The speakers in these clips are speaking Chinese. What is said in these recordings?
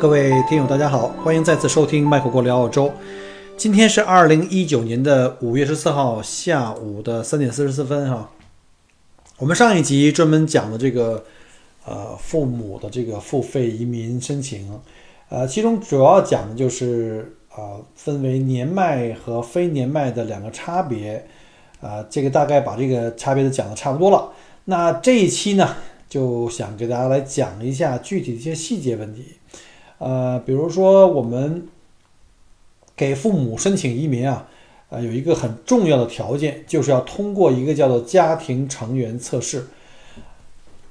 各位听友，大家好，欢迎再次收听麦克过聊澳洲。今天是二零一九年的五月十四号下午的三点四十四分哈。我们上一集专门讲的这个呃父母的这个付费移民申请，呃，其中主要讲的就是啊分为年迈和非年迈的两个差别，啊，这个大概把这个差别都讲的差不多了。那这一期呢，就想给大家来讲一下具体的一些细节问题。呃，比如说我们给父母申请移民啊，呃，有一个很重要的条件，就是要通过一个叫做家庭成员测试。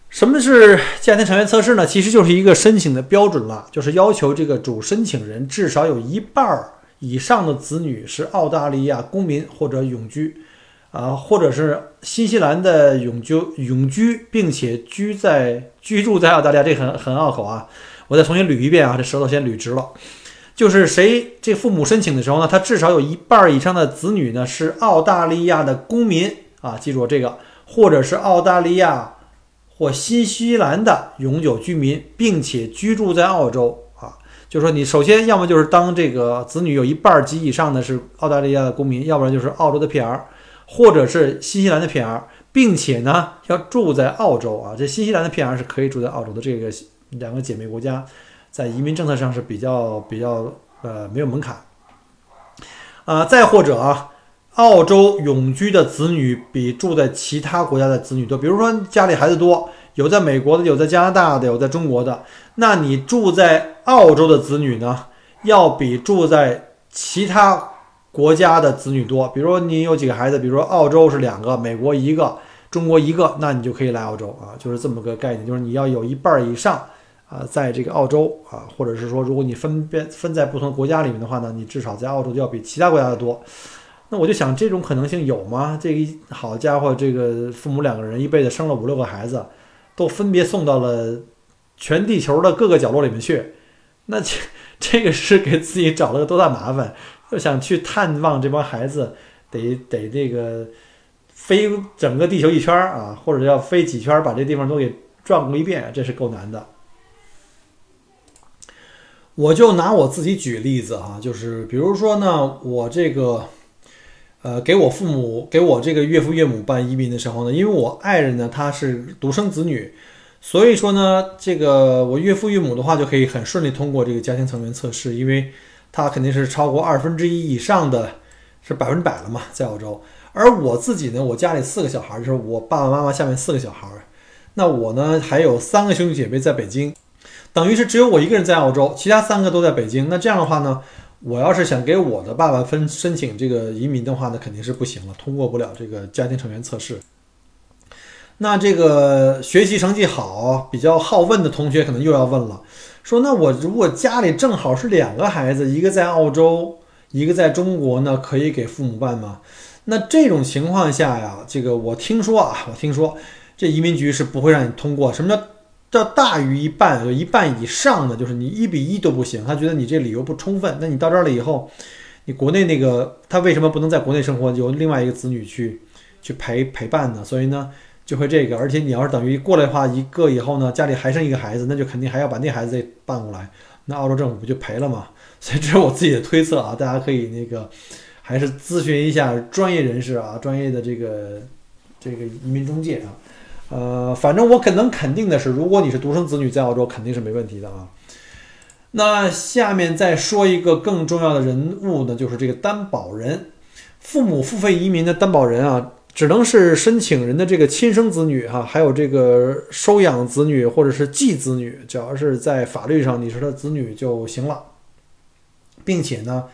什么是家庭成员测试呢？其实就是一个申请的标准了，就是要求这个主申请人至少有一半儿以上的子女是澳大利亚公民或者永居，啊，或者是新西兰的永居永居，并且居在居住在澳大利亚，这很很拗口啊。我再重新捋一遍啊，这舌头先捋直了。就是谁这父母申请的时候呢，他至少有一半以上的子女呢是澳大利亚的公民啊，记住这个，或者是澳大利亚或新西兰的永久居民，并且居住在澳洲啊。就是说，你首先要么就是当这个子女有一半及以上的是澳大利亚的公民，要不然就是澳洲的 PR，或者是新西兰的 PR，并且呢要住在澳洲啊。这新西兰的 PR 是可以住在澳洲的这个。两个姐妹国家在移民政策上是比较比较呃没有门槛，啊，再或者啊，澳洲永居的子女比住在其他国家的子女多。比如说家里孩子多，有在美国的，有在加拿大的，有在中国的，那你住在澳洲的子女呢，要比住在其他国家的子女多。比如说你有几个孩子，比如说澳洲是两个，美国一个，中国一个，那你就可以来澳洲啊，就是这么个概念，就是你要有一半以上。啊，在这个澳洲啊，或者是说，如果你分辨分在不同国家里面的话呢，你至少在澳洲就要比其他国家的多。那我就想，这种可能性有吗？这个好家伙，这个父母两个人一辈子生了五六个孩子，都分别送到了全地球的各个角落里面去，那这 这个是给自己找了个多大麻烦？又想去探望这帮孩子，得得这个飞整个地球一圈啊，或者要飞几圈，把这地方都给转过一遍，这是够难的。我就拿我自己举例子哈，就是比如说呢，我这个，呃，给我父母给我这个岳父岳母办移民的时候呢，因为我爱人呢他是独生子女，所以说呢，这个我岳父岳母的话就可以很顺利通过这个家庭成员测试，因为他肯定是超过二分之一以上的，是百分之百了嘛，在澳洲。而我自己呢，我家里四个小孩，就是我爸爸妈妈下面四个小孩，那我呢还有三个兄弟姐妹在北京。等于是只有我一个人在澳洲，其他三个都在北京。那这样的话呢，我要是想给我的爸爸分申请这个移民的话呢，肯定是不行了，通过不了这个家庭成员测试。那这个学习成绩好、比较好问的同学可能又要问了，说那我如果家里正好是两个孩子，一个在澳洲，一个在中国呢，可以给父母办吗？那这种情况下呀，这个我听说啊，我听说这移民局是不会让你通过。什么叫？叫大于一半，就一半以上的，就是你一比一都不行。他觉得你这理由不充分。那你到这儿了以后，你国内那个他为什么不能在国内生活，由另外一个子女去去陪陪伴呢？所以呢，就会这个。而且你要是等于过来的话，一个以后呢，家里还剩一个孩子，那就肯定还要把那孩子再办过来。那澳洲政府不就赔了吗？所以这是我自己的推测啊，大家可以那个还是咨询一下专业人士啊，专业的这个这个移民中介啊。呃，反正我可能肯定的是，如果你是独生子女在澳洲，肯定是没问题的啊。那下面再说一个更重要的人物呢，就是这个担保人，父母付费移民的担保人啊，只能是申请人的这个亲生子女哈，还有这个收养子女或者是继子女，只要是在法律上你是他子女就行了，并且呢，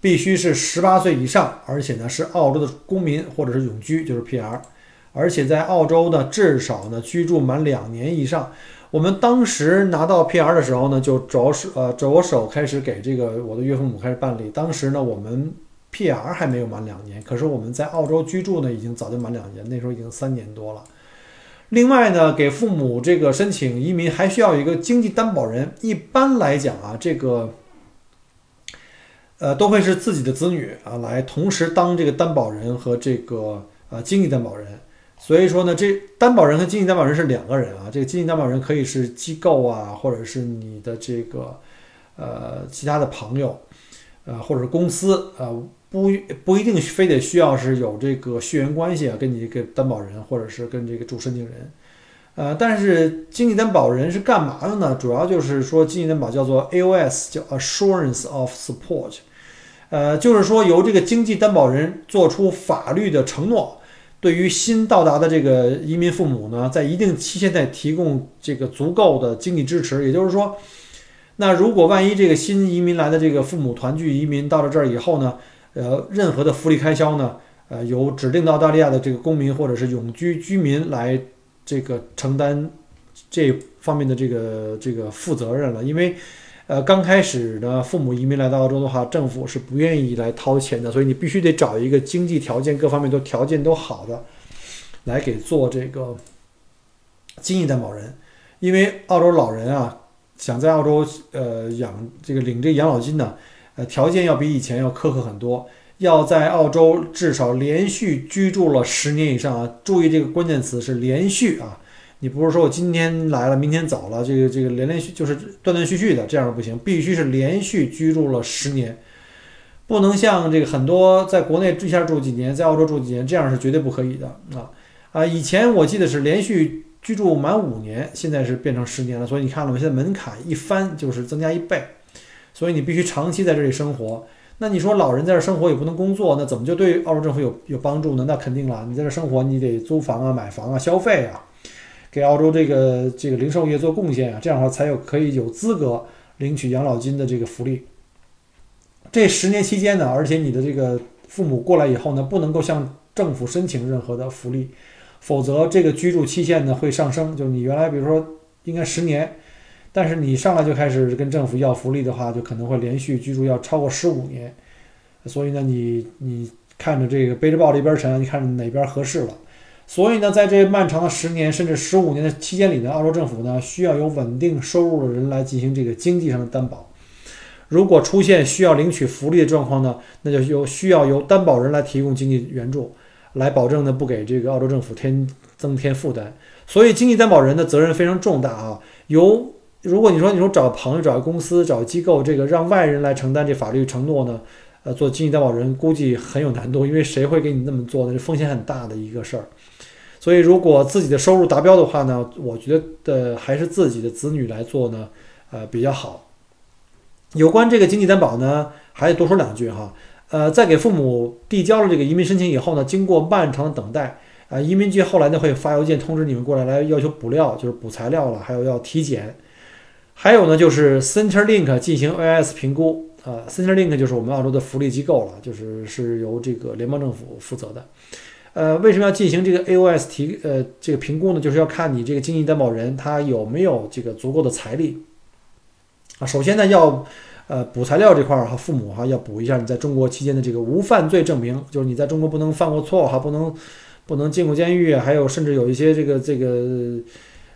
必须是十八岁以上，而且呢是澳洲的公民或者是永居，就是 PR。而且在澳洲呢，至少呢居住满两年以上。我们当时拿到 PR 的时候呢，就着手呃着手开始给这个我的岳父母开始办理。当时呢，我们 PR 还没有满两年，可是我们在澳洲居住呢，已经早就满两年，那时候已经三年多了。另外呢，给父母这个申请移民还需要一个经济担保人。一般来讲啊，这个呃都会是自己的子女啊来同时当这个担保人和这个呃经济担保人。所以说呢，这担保人和经济担保人是两个人啊。这个经济担保人可以是机构啊，或者是你的这个呃其他的朋友，呃或者公司啊，不不一定非得需要是有这个血缘关系啊，跟你这个担保人或者是跟这个主申请人。呃，但是经济担保人是干嘛的呢？主要就是说经济担保叫做 AOS，叫 Assurance of Support，呃，就是说由这个经济担保人做出法律的承诺。对于新到达的这个移民父母呢，在一定期限内提供这个足够的经济支持，也就是说，那如果万一这个新移民来的这个父母团聚移民到了这儿以后呢，呃，任何的福利开销呢，呃，由指定的澳大利亚的这个公民或者是永居居民来这个承担这方面的这个这个负责任了，因为。呃，刚开始呢，父母移民来到澳洲的话，政府是不愿意来掏钱的，所以你必须得找一个经济条件各方面都条件都好的，来给做这个经济担保人。因为澳洲老人啊，想在澳洲呃养这个领这养老金呢，呃，条件要比以前要苛刻很多，要在澳洲至少连续居住了十年以上啊。注意这个关键词是连续啊。你不是说我今天来了，明天走了，这个这个连连续就是断断续续的，这样不行，必须是连续居住了十年，不能像这个很多在国内一下住几年，在澳洲住几年，这样是绝对不可以的啊啊！以前我记得是连续居住满五年，现在是变成十年了，所以你看了吗？现在门槛一翻就是增加一倍，所以你必须长期在这里生活。那你说老人在这生活也不能工作，那怎么就对澳洲政府有有帮助呢？那肯定了，你在这生活，你得租房啊、买房啊、消费啊。给澳洲这个这个零售业做贡献啊，这样的话才有可以有资格领取养老金的这个福利。这十年期间呢，而且你的这个父母过来以后呢，不能够向政府申请任何的福利，否则这个居住期限呢会上升。就你原来比如说应该十年，但是你上来就开始跟政府要福利的话，就可能会连续居住要超过十五年。所以呢，你你看着这个背着抱着一边沉，你看哪边合适了。所以呢，在这漫长的十年甚至十五年的期间里呢，澳洲政府呢需要有稳定收入的人来进行这个经济上的担保。如果出现需要领取福利的状况呢，那就由需要由担保人来提供经济援助，来保证呢不给这个澳洲政府添增添负担。所以，经济担保人的责任非常重大啊。由如果你说你说找朋友、找公司、找机构，这个让外人来承担这法律承诺呢，呃，做经济担保人估计很有难度，因为谁会给你那么做呢？这风险很大的一个事儿。所以，如果自己的收入达标的话呢，我觉得还是自己的子女来做呢，呃，比较好。有关这个经济担保呢，还得多说两句哈。呃，在给父母递交了这个移民申请以后呢，经过漫长的等待，啊，移民局后来呢会发邮件通知你们过来，来要求补料，就是补材料了，还有要体检，还有呢就是 Centerlink 进行 AS 评估，啊，Centerlink 就是我们澳洲的福利机构了，就是是由这个联邦政府负责的。呃，为什么要进行这个 AOS 提呃这个评估呢？就是要看你这个经济担保人他有没有这个足够的财力啊。首先呢，要呃补材料这块儿哈，父母哈要补一下你在中国期间的这个无犯罪证明，就是你在中国不能犯过错哈，不能不能进过监狱，还有甚至有一些这个这个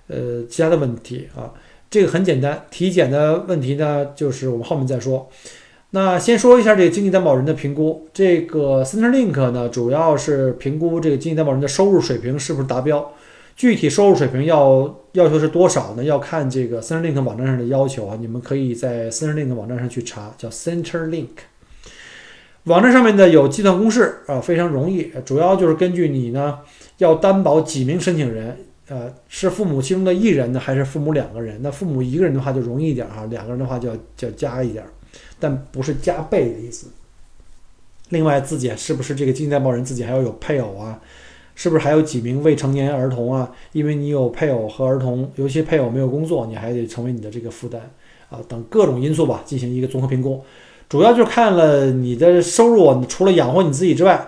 呃其他的问题啊。这个很简单，体检的问题呢，就是我们后面再说。那先说一下这个经济担保人的评估。这个 Centerlink 呢，主要是评估这个经济担保人的收入水平是不是达标。具体收入水平要要求是多少呢？要看这个 Centerlink 网站上的要求啊。你们可以在 Centerlink 网站上去查，叫 Centerlink 网站上面呢有计算公式啊，非常容易。主要就是根据你呢要担保几名申请人，呃，是父母其中的一人呢，还是父母两个人？那父母一个人的话就容易一点哈，两个人的话就要就要加一点。但不是加倍的意思。另外，自己是不是这个经济担保人自己还要有配偶啊？是不是还有几名未成年儿童啊？因为你有配偶和儿童，尤其配偶没有工作，你还得成为你的这个负担啊。等各种因素吧，进行一个综合评估。主要就是看了你的收入，你除了养活你自己之外，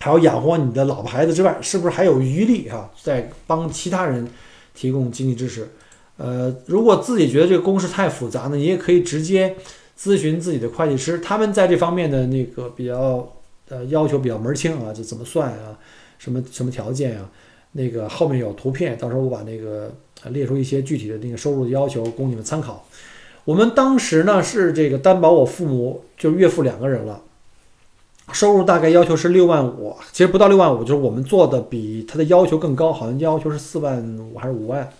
还要养活你的老婆孩子之外，是不是还有余力啊？在帮其他人提供经济支持。呃，如果自己觉得这个公式太复杂呢，你也可以直接咨询自己的会计师，他们在这方面的那个比较呃要求比较门清啊，就怎么算啊，什么什么条件啊，那个后面有图片，到时候我把那个列出一些具体的那个收入的要求供你们参考。我们当时呢是这个担保我父母就是岳父两个人了。收入大概要求是六万五，其实不到六万五，就是我们做的比他的要求更高，好像要求是四万五还是五万，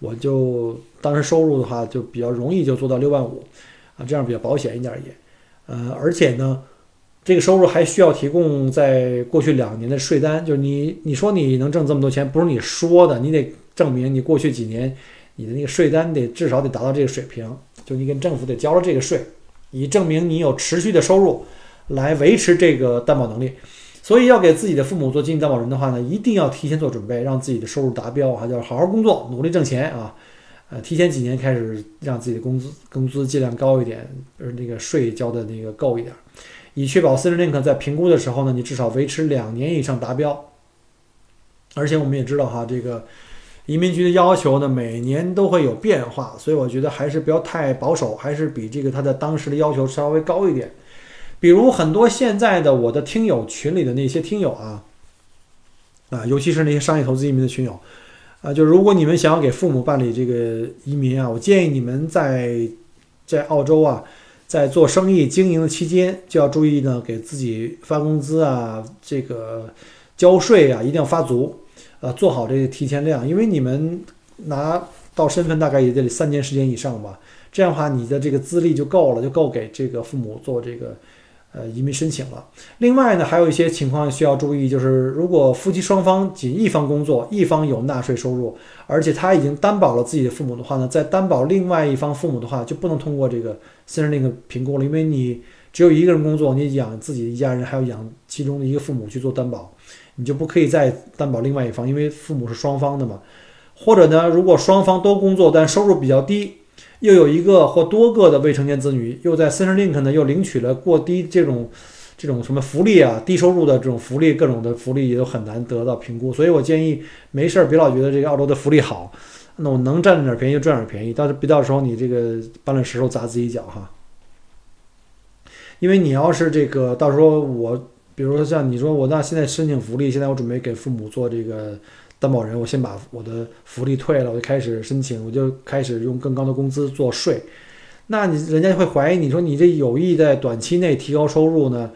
我就当时收入的话就比较容易就做到六万五，啊，这样比较保险一点也，呃，而且呢，这个收入还需要提供在过去两年的税单，就是你你说你能挣这么多钱，不是你说的，你得证明你过去几年你的那个税单得至少得达到这个水平，就你跟政府得交了这个税，以证明你有持续的收入。来维持这个担保能力，所以要给自己的父母做经济担保人的话呢，一定要提前做准备，让自己的收入达标，还要好好工作，努力挣钱啊！呃，提前几年开始让自己的工资工资尽量高一点，而，那个税交的那个够一点，以确保 c i t i Link 在评估的时候呢，你至少维持两年以上达标。而且我们也知道哈，这个移民局的要求呢，每年都会有变化，所以我觉得还是不要太保守，还是比这个他的当时的要求稍微高一点。比如很多现在的我的听友群里的那些听友啊，啊，尤其是那些商业投资移民的群友，啊，就如果你们想要给父母办理这个移民啊，我建议你们在在澳洲啊，在做生意经营的期间就要注意呢，给自己发工资啊，这个交税啊，一定要发足，呃，做好这个提前量，因为你们拿到身份大概也得三年时间以上吧，这样的话你的这个资历就够了，就够给这个父母做这个。呃，移民申请了。另外呢，还有一些情况需要注意，就是如果夫妻双方仅一方工作，一方有纳税收入，而且他已经担保了自己的父母的话呢，在担保另外一方父母的话，就不能通过这个私人那个评估了，因为你只有一个人工作，你养自己一家人，还要养其中的一个父母去做担保，你就不可以再担保另外一方，因为父母是双方的嘛。或者呢，如果双方都工作，但收入比较低。又有一个或多个的未成年子女，又在 Centrelink 呢，又领取了过低这种这种什么福利啊，低收入的这种福利，各种的福利也都很难得到评估。所以我建议没事儿别老觉得这个澳洲的福利好，那我能占点便宜就占点便宜，到时别到时候你这个搬了石头砸自己脚哈。因为你要是这个到时候我，比如说像你说我那现在申请福利，现在我准备给父母做这个。担保人，我先把我的福利退了，我就开始申请，我就开始用更高的工资做税。那你人家会怀疑你说你这有意在短期内提高收入呢？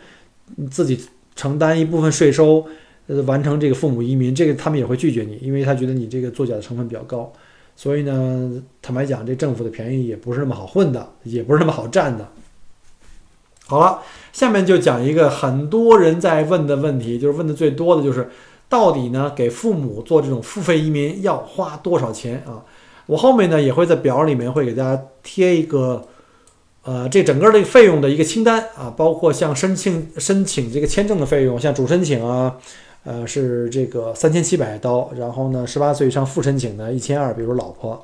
你自己承担一部分税收，呃，完成这个父母移民，这个他们也会拒绝你，因为他觉得你这个作假的成分比较高。所以呢，坦白讲，这政府的便宜也不是那么好混的，也不是那么好占的。好了，下面就讲一个很多人在问的问题，就是问的最多的就是。到底呢？给父母做这种付费移民要花多少钱啊？我后面呢也会在表里面会给大家贴一个，呃，这整个这个费用的一个清单啊，包括像申请申请这个签证的费用，像主申请啊，呃，是这个三千七百刀，然后呢，十八岁以上副申请呢一千二，比如老婆，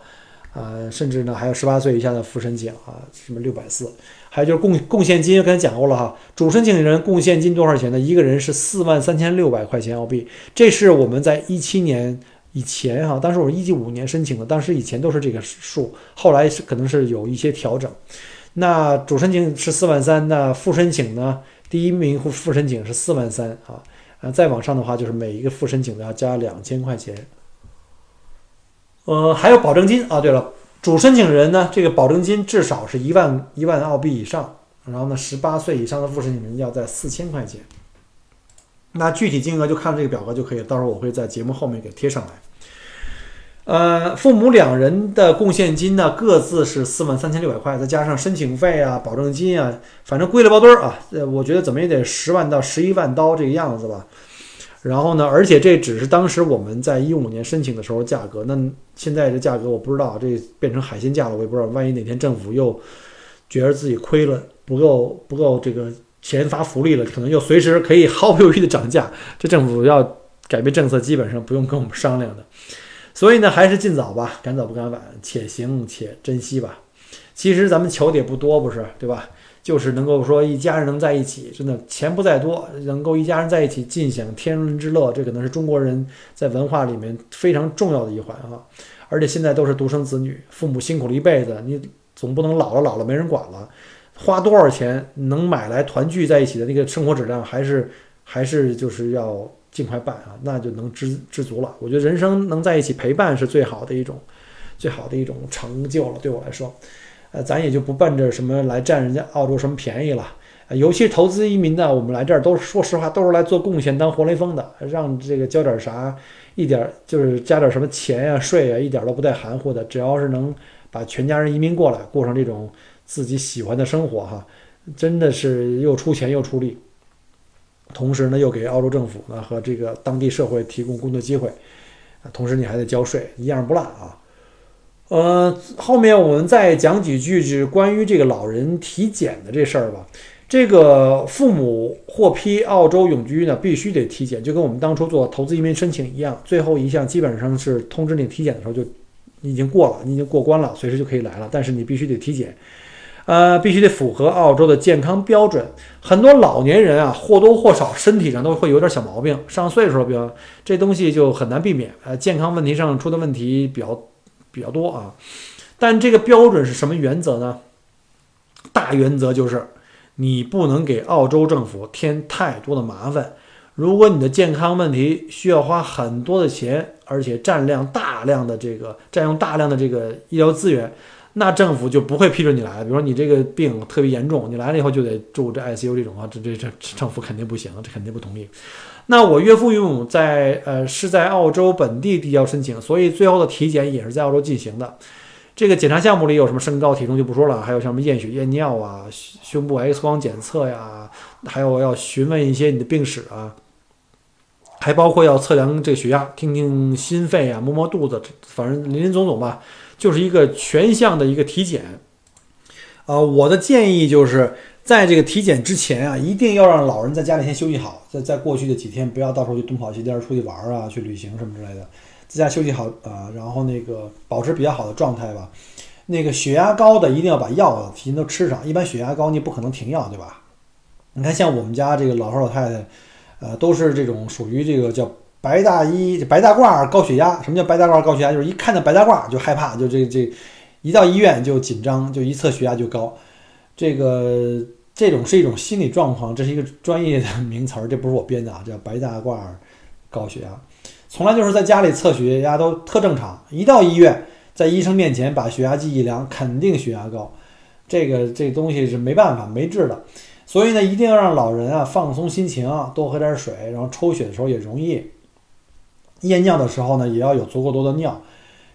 呃，甚至呢还有十八岁以下的副申请啊，什么六百四。还有就是贡贡献金，刚才讲过了哈。主申请人贡献金多少钱呢？一个人是四万三千六百块钱澳币。这是我们在一七年以前哈，当时我是一五年申请的，当时以前都是这个数，后来是可能是有一些调整。那主申请是四万三，那副申请呢？第一名副副申请是四万三啊，呃，再往上的话就是每一个副申请的要加两千块钱。呃，还有保证金啊。对了。主申请人呢，这个保证金至少是一万一万澳币以上，然后呢，十八岁以上的副申请人要在四千块钱。那具体金额就看这个表格就可以，到时候我会在节目后面给贴上来。呃，父母两人的贡献金呢，各自是四万三千六百块，再加上申请费啊、保证金啊，反正归了包堆儿啊。呃，我觉得怎么也得十万到十一万刀这个样子吧。然后呢？而且这只是当时我们在一五年申请的时候价格，那现在这价格我不知道，这变成海鲜价了，我也不知道。万一哪天政府又觉得自己亏了，不够不够这个钱发福利了，可能又随时可以毫不犹豫的涨价。这政府要改变政策，基本上不用跟我们商量的。所以呢，还是尽早吧，赶早不赶晚，且行且珍惜吧。其实咱们求的也不多，不是对吧？就是能够说一家人能在一起，真的钱不在多，能够一家人在一起尽享天伦之乐，这可能是中国人在文化里面非常重要的一环啊。而且现在都是独生子女，父母辛苦了一辈子，你总不能老了老了没人管了，花多少钱能买来团聚在一起的那个生活质量，还是还是就是要尽快办啊，那就能知知足了。我觉得人生能在一起陪伴是最好的一种最好的一种成就了，对我来说，呃，咱也就不奔着什么来占人家澳洲什么便宜了。尤其投资移民的，我们来这儿都是说实话，都是来做贡献、当活雷锋的，让这个交点啥，一点就是加点什么钱呀、税呀，一点都不带含糊的。只要是能把全家人移民过来，过上这种自己喜欢的生活，哈，真的是又出钱又出力，同时呢又给澳洲政府呢和这个当地社会提供工作机会，同时你还得交税，一样不落啊。呃，后面我们再讲几句，是关于这个老人体检的这事儿吧。这个父母获批澳洲永居呢，必须得体检，就跟我们当初做投资移民申请一样。最后一项基本上是通知你体检的时候就已经过了，你已经过关了，随时就可以来了。但是你必须得体检，呃，必须得符合澳洲的健康标准。很多老年人啊，或多或少身体上都会有点小毛病，上岁数了比较，这东西就很难避免。呃，健康问题上出的问题比较比较多啊。但这个标准是什么原则呢？大原则就是。你不能给澳洲政府添太多的麻烦。如果你的健康问题需要花很多的钱，而且占量大量的这个占用大量的这个医疗资源，那政府就不会批准你来。比如说你这个病特别严重，你来了以后就得住这 ICU 这种啊，这这这政府肯定不行，这肯定不同意。那我岳父岳母在呃是在澳洲本地递交申请，所以最后的体检也是在澳洲进行的。这个检查项目里有什么身高体重就不说了，还有像什么验血验尿啊、胸部 X 光检测呀，还有要询问一些你的病史啊，还包括要测量这个血压、听听心肺啊、摸摸肚子，反正林林总总吧，就是一个全项的一个体检。呃，我的建议就是在这个体检之前啊，一定要让老人在家里先休息好，在在过去的几天不要到时候去东跑西颠出去玩啊、去旅行什么之类的。在家休息好啊，然后那个保持比较好的状态吧。那个血压高的一定要把药提前都吃上，一般血压高你不可能停药，对吧？你看像我们家这个老头老太太，呃，都是这种属于这个叫白大衣、白大褂高血压。什么叫白大褂高血压？就是一看到白大褂就害怕，就这这一到医院就紧张，就一测血压就高。这个这种是一种心理状况，这是一个专业的名词儿，这不是我编的啊，叫白大褂高血压。从来就是在家里测血压都特正常，一到医院，在医生面前把血压计一量，肯定血压高。这个这东西是没办法没治的，所以呢，一定要让老人啊放松心情，多喝点水，然后抽血的时候也容易。验尿的时候呢，也要有足够多的尿。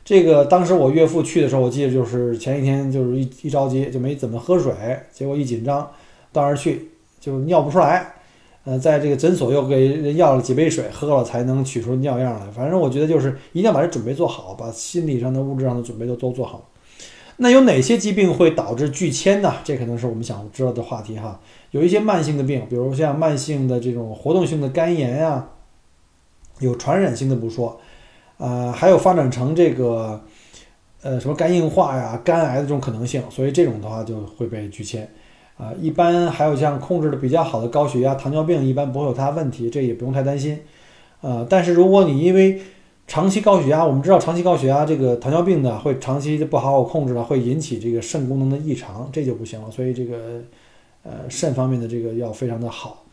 这个当时我岳父去的时候，我记得就是前一天就是一一着急就没怎么喝水，结果一紧张到那儿去就尿不出来。呃，在这个诊所又给人要了几杯水，喝了才能取出尿样来。反正我觉得就是一定要把这准备做好，把心理上的、物质上的准备都都做好。那有哪些疾病会导致拒签呢？这可能是我们想知道的话题哈。有一些慢性的病，比如像慢性的这种活动性的肝炎呀，有传染性的不说，呃，还有发展成这个呃什么肝硬化呀、肝癌的这种可能性，所以这种的话就会被拒签。啊，一般还有像控制的比较好的高血压、糖尿病，一般不会有太大问题，这也不用太担心。呃，但是如果你因为长期高血压，我们知道长期高血压这个糖尿病呢，会长期不好好控制了，会引起这个肾功能的异常，这就不行了。所以这个呃肾方面的这个要非常的好，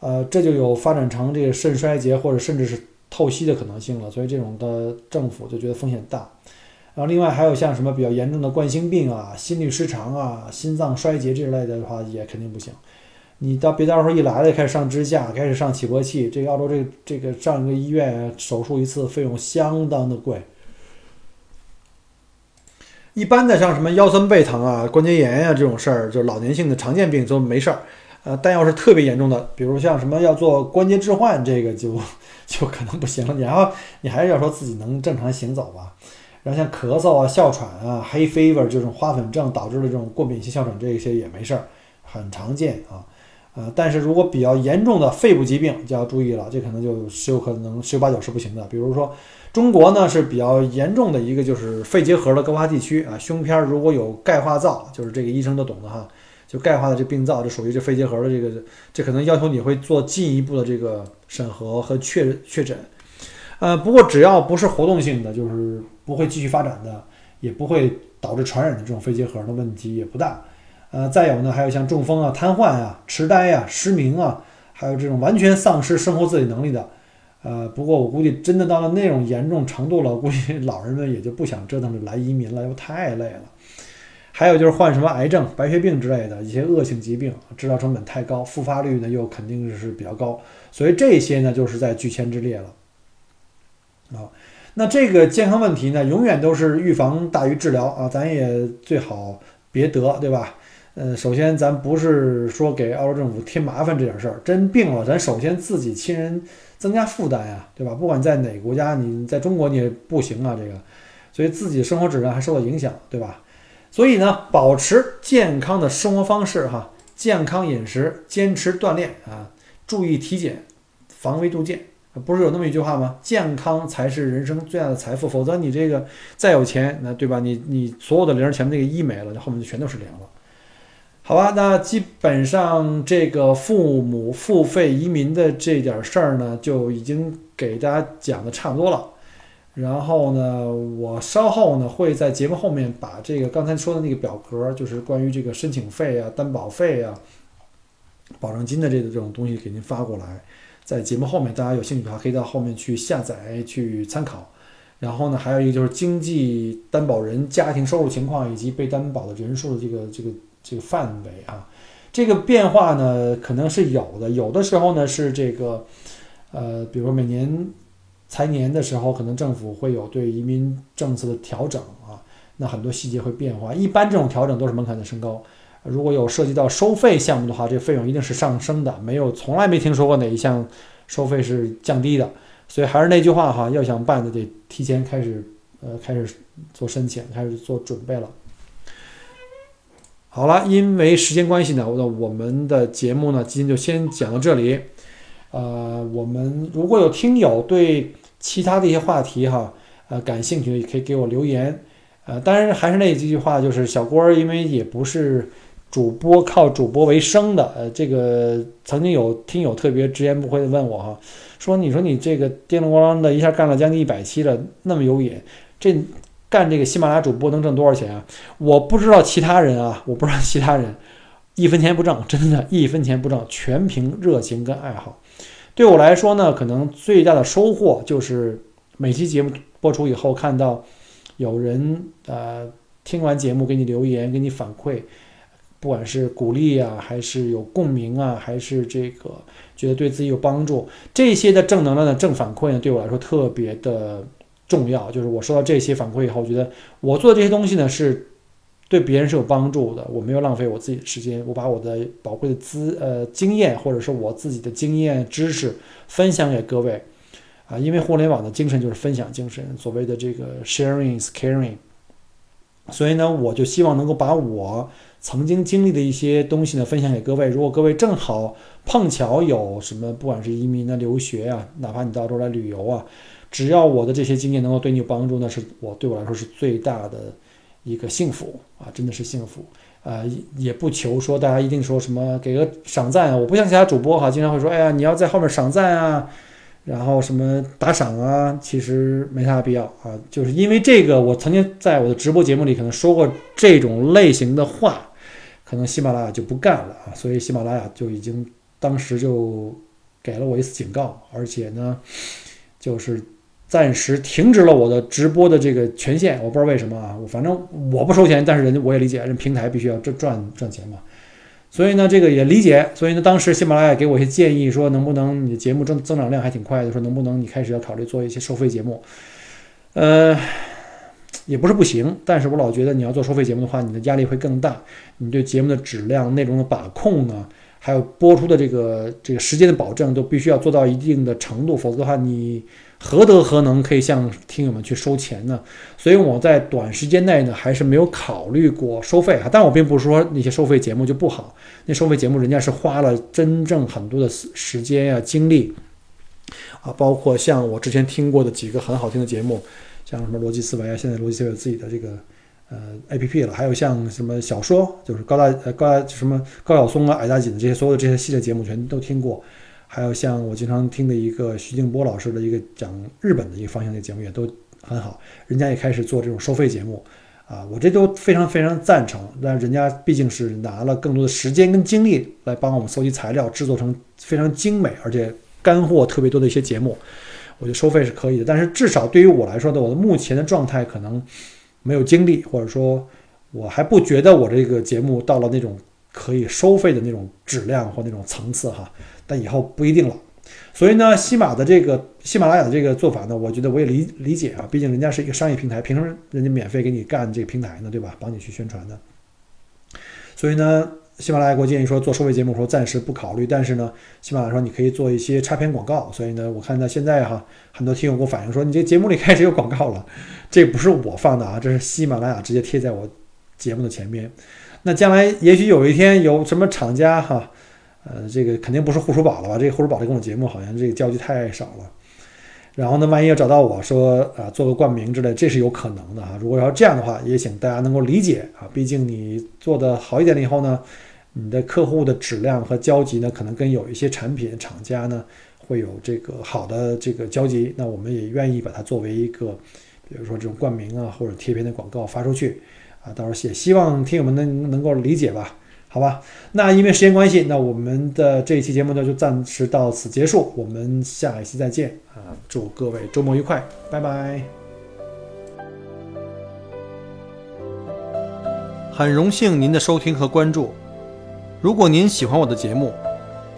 呃，这就有发展成这个肾衰竭或者甚至是透析的可能性了。所以这种的政府就觉得风险大。然后另外还有像什么比较严重的冠心病啊、心律失常啊、心脏衰竭这类的话，也肯定不行。你到别到时候一来了，开始上支架，开始上起搏器，这个澳洲这这个上个医院手术一次费用相当的贵。一般的像什么腰酸背疼啊、关节炎呀这种事儿，就是老年性的常见病都没事儿。呃，但要是特别严重的，比如像什么要做关节置换，这个就 就可能不行了。然后你还是要说自己能正常行走吧。然后像咳嗽啊、哮喘啊、黑 fever 这种花粉症导致的这种过敏性哮喘，这一些也没事儿，很常见啊。呃，但是如果比较严重的肺部疾病就要注意了，这可能就十有可能十有八九是不行的。比如说，中国呢是比较严重的一个就是肺结核的高发地区啊，胸片如果有钙化灶，就是这个医生都懂的哈，就钙化的这病灶，就属于这肺结核的这个，这可能要求你会做进一步的这个审核和确确诊。呃，不过只要不是活动性的，就是不会继续发展的，也不会导致传染的这种肺结核的问题也不大。呃，再有呢，还有像中风啊、瘫痪啊、痴呆啊、失明啊，还有这种完全丧失生活自理能力的。呃，不过我估计真的到了那种严重程度了，估计 老人们也就不想折腾着来移民了，又太累了。还有就是患什么癌症、白血病之类的一些恶性疾病，治疗成本太高，复发率呢又肯定是比较高，所以这些呢就是在拒签之列了。啊，那这个健康问题呢，永远都是预防大于治疗啊，咱也最好别得，对吧？呃，首先咱不是说给澳洲政府添麻烦这点事儿，真病了，咱首先自己亲人增加负担呀，对吧？不管在哪个国家，你在中国你也不行啊，这个，所以自己生活质量还受到影响，对吧？所以呢，保持健康的生活方式哈，健康饮食，坚持锻炼啊，注意体检，防微杜渐。不是有那么一句话吗？健康才是人生最大的财富，否则你这个再有钱，那对吧？你你所有的零前面那个一没了，那后面就全都是零了。好吧，那基本上这个父母付费移民的这点事儿呢，就已经给大家讲的差不多了。然后呢，我稍后呢会在节目后面把这个刚才说的那个表格，就是关于这个申请费啊、担保费啊、保证金的这个这种东西给您发过来。在节目后面，大家有兴趣的话，可以到后面去下载去参考。然后呢，还有一个就是经济担保人家庭收入情况以及被担保的人数的这个这个这个范围啊，这个变化呢可能是有的。有的时候呢是这个，呃，比如说每年财年的时候，可能政府会有对移民政策的调整啊，那很多细节会变化。一般这种调整都是门槛的升高。如果有涉及到收费项目的话，这费用一定是上升的，没有从来没听说过哪一项收费是降低的。所以还是那句话哈，要想办的得提前开始，呃，开始做申请，开始做准备了。好了，因为时间关系呢，我我们的节目呢今天就先讲到这里。呃，我们如果有听友对其他的一些话题哈，呃，感兴趣的也可以给我留言。呃，当然还是那几句话，就是小郭儿，因为也不是。主播靠主播为生的，呃，这个曾经有听友特别直言不讳的问我哈，说你说你这个叮铃咣啷的一下干了将近一百期了，那么有瘾，这干这个喜马拉雅主播能挣多少钱啊？我不知道其他人啊，我不知道其他人一分钱不挣，真的，一分钱不挣，全凭热情跟爱好。对我来说呢，可能最大的收获就是每期节目播出以后，看到有人呃听完节目给你留言，给你反馈。不管是鼓励啊，还是有共鸣啊，还是这个觉得对自己有帮助，这些的正能量的正反馈呢，对我来说特别的重要。就是我收到这些反馈以后，我觉得我做的这些东西呢，是对别人是有帮助的。我没有浪费我自己的时间，我把我的宝贵的资呃经验，或者是我自己的经验知识分享给各位啊。因为互联网的精神就是分享精神，所谓的这个 sharing is caring。所以呢，我就希望能够把我。曾经经历的一些东西呢，分享给各位。如果各位正好碰巧有什么，不管是移民啊、留学啊，哪怕你到这儿来旅游啊，只要我的这些经验能够对你有帮助，那是我对我来说是最大的一个幸福啊，真的是幸福。呃，也不求说大家一定说什么给个赏赞啊，我不像其他主播哈，经常会说，哎呀，你要在后面赏赞啊，然后什么打赏啊，其实没啥必要啊。就是因为这个，我曾经在我的直播节目里可能说过这种类型的话。可能喜马拉雅就不干了啊，所以喜马拉雅就已经当时就给了我一次警告，而且呢，就是暂时停止了我的直播的这个权限。我不知道为什么啊，反正我不收钱，但是人家我也理解，人平台必须要赚赚赚钱嘛。所以呢，这个也理解。所以呢，当时喜马拉雅给我一些建议，说能不能你的节目增增长量还挺快的，说能不能你开始要考虑做一些收费节目，呃。也不是不行，但是我老觉得你要做收费节目的话，你的压力会更大。你对节目的质量、内容的把控呢，还有播出的这个这个时间的保证，都必须要做到一定的程度，否则的话，你何德何能可以向听友们去收钱呢？所以我在短时间内呢，还是没有考虑过收费啊。但我并不是说那些收费节目就不好，那收费节目人家是花了真正很多的时间呀、精力啊，包括像我之前听过的几个很好听的节目。像什么逻辑思维啊，现在逻辑思维有自己的这个呃 A P P 了，还有像什么小说，就是高大呃高什么高晓松啊、矮大紧的这些所有的这些系列节目全都听过，还有像我经常听的一个徐静波老师的一个讲日本的一个方向的节目也都很好，人家也开始做这种收费节目。啊，我这都非常非常赞成。但人家毕竟是拿了更多的时间跟精力来帮我们搜集材料，制作成非常精美而且干货特别多的一些节目，我觉得收费是可以的。但是至少对于我来说呢，我的目前的状态可能没有精力，或者说我还不觉得我这个节目到了那种可以收费的那种质量或那种层次哈。但以后不一定了。所以呢，西马的这个喜马拉雅的这个做法呢，我觉得我也理理解啊，毕竟人家是一个商业平台，凭什么人家免费给你干这个平台呢？对吧？帮你去宣传的。所以呢，喜马拉雅给我建议说做收费节目，说暂时不考虑，但是呢，喜马拉雅说你可以做一些插片广告。所以呢，我看到现在哈，很多听友给我反映说，你这节目里开始有广告了，这不是我放的啊，这是喜马拉雅直接贴在我节目的前面。那将来也许有一天有什么厂家哈。呃，这个肯定不是护舒宝了吧？这个护舒宝这跟我节目好像这个交集太少了。然后呢，万一要找到我说啊，做个冠名之类，这是有可能的哈。如果要这样的话，也请大家能够理解啊。毕竟你做的好一点了以后呢，你的客户的质量和交集呢，可能跟有一些产品厂家呢会有这个好的这个交集。那我们也愿意把它作为一个，比如说这种冠名啊或者贴片的广告发出去啊。到时候也希望听友们能能够理解吧。好吧，那因为时间关系，那我们的这一期节目呢就暂时到此结束，我们下一期再见啊！祝各位周末愉快，拜拜。很荣幸您的收听和关注，如果您喜欢我的节目，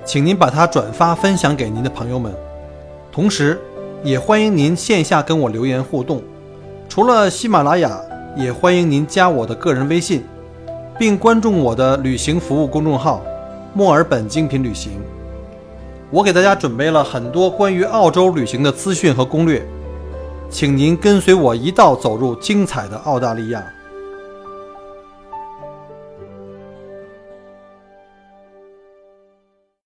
请您把它转发分享给您的朋友们，同时也欢迎您线下跟我留言互动。除了喜马拉雅，也欢迎您加我的个人微信。并关注我的旅行服务公众号“墨尔本精品旅行”，我给大家准备了很多关于澳洲旅行的资讯和攻略，请您跟随我一道走入精彩的澳大利亚。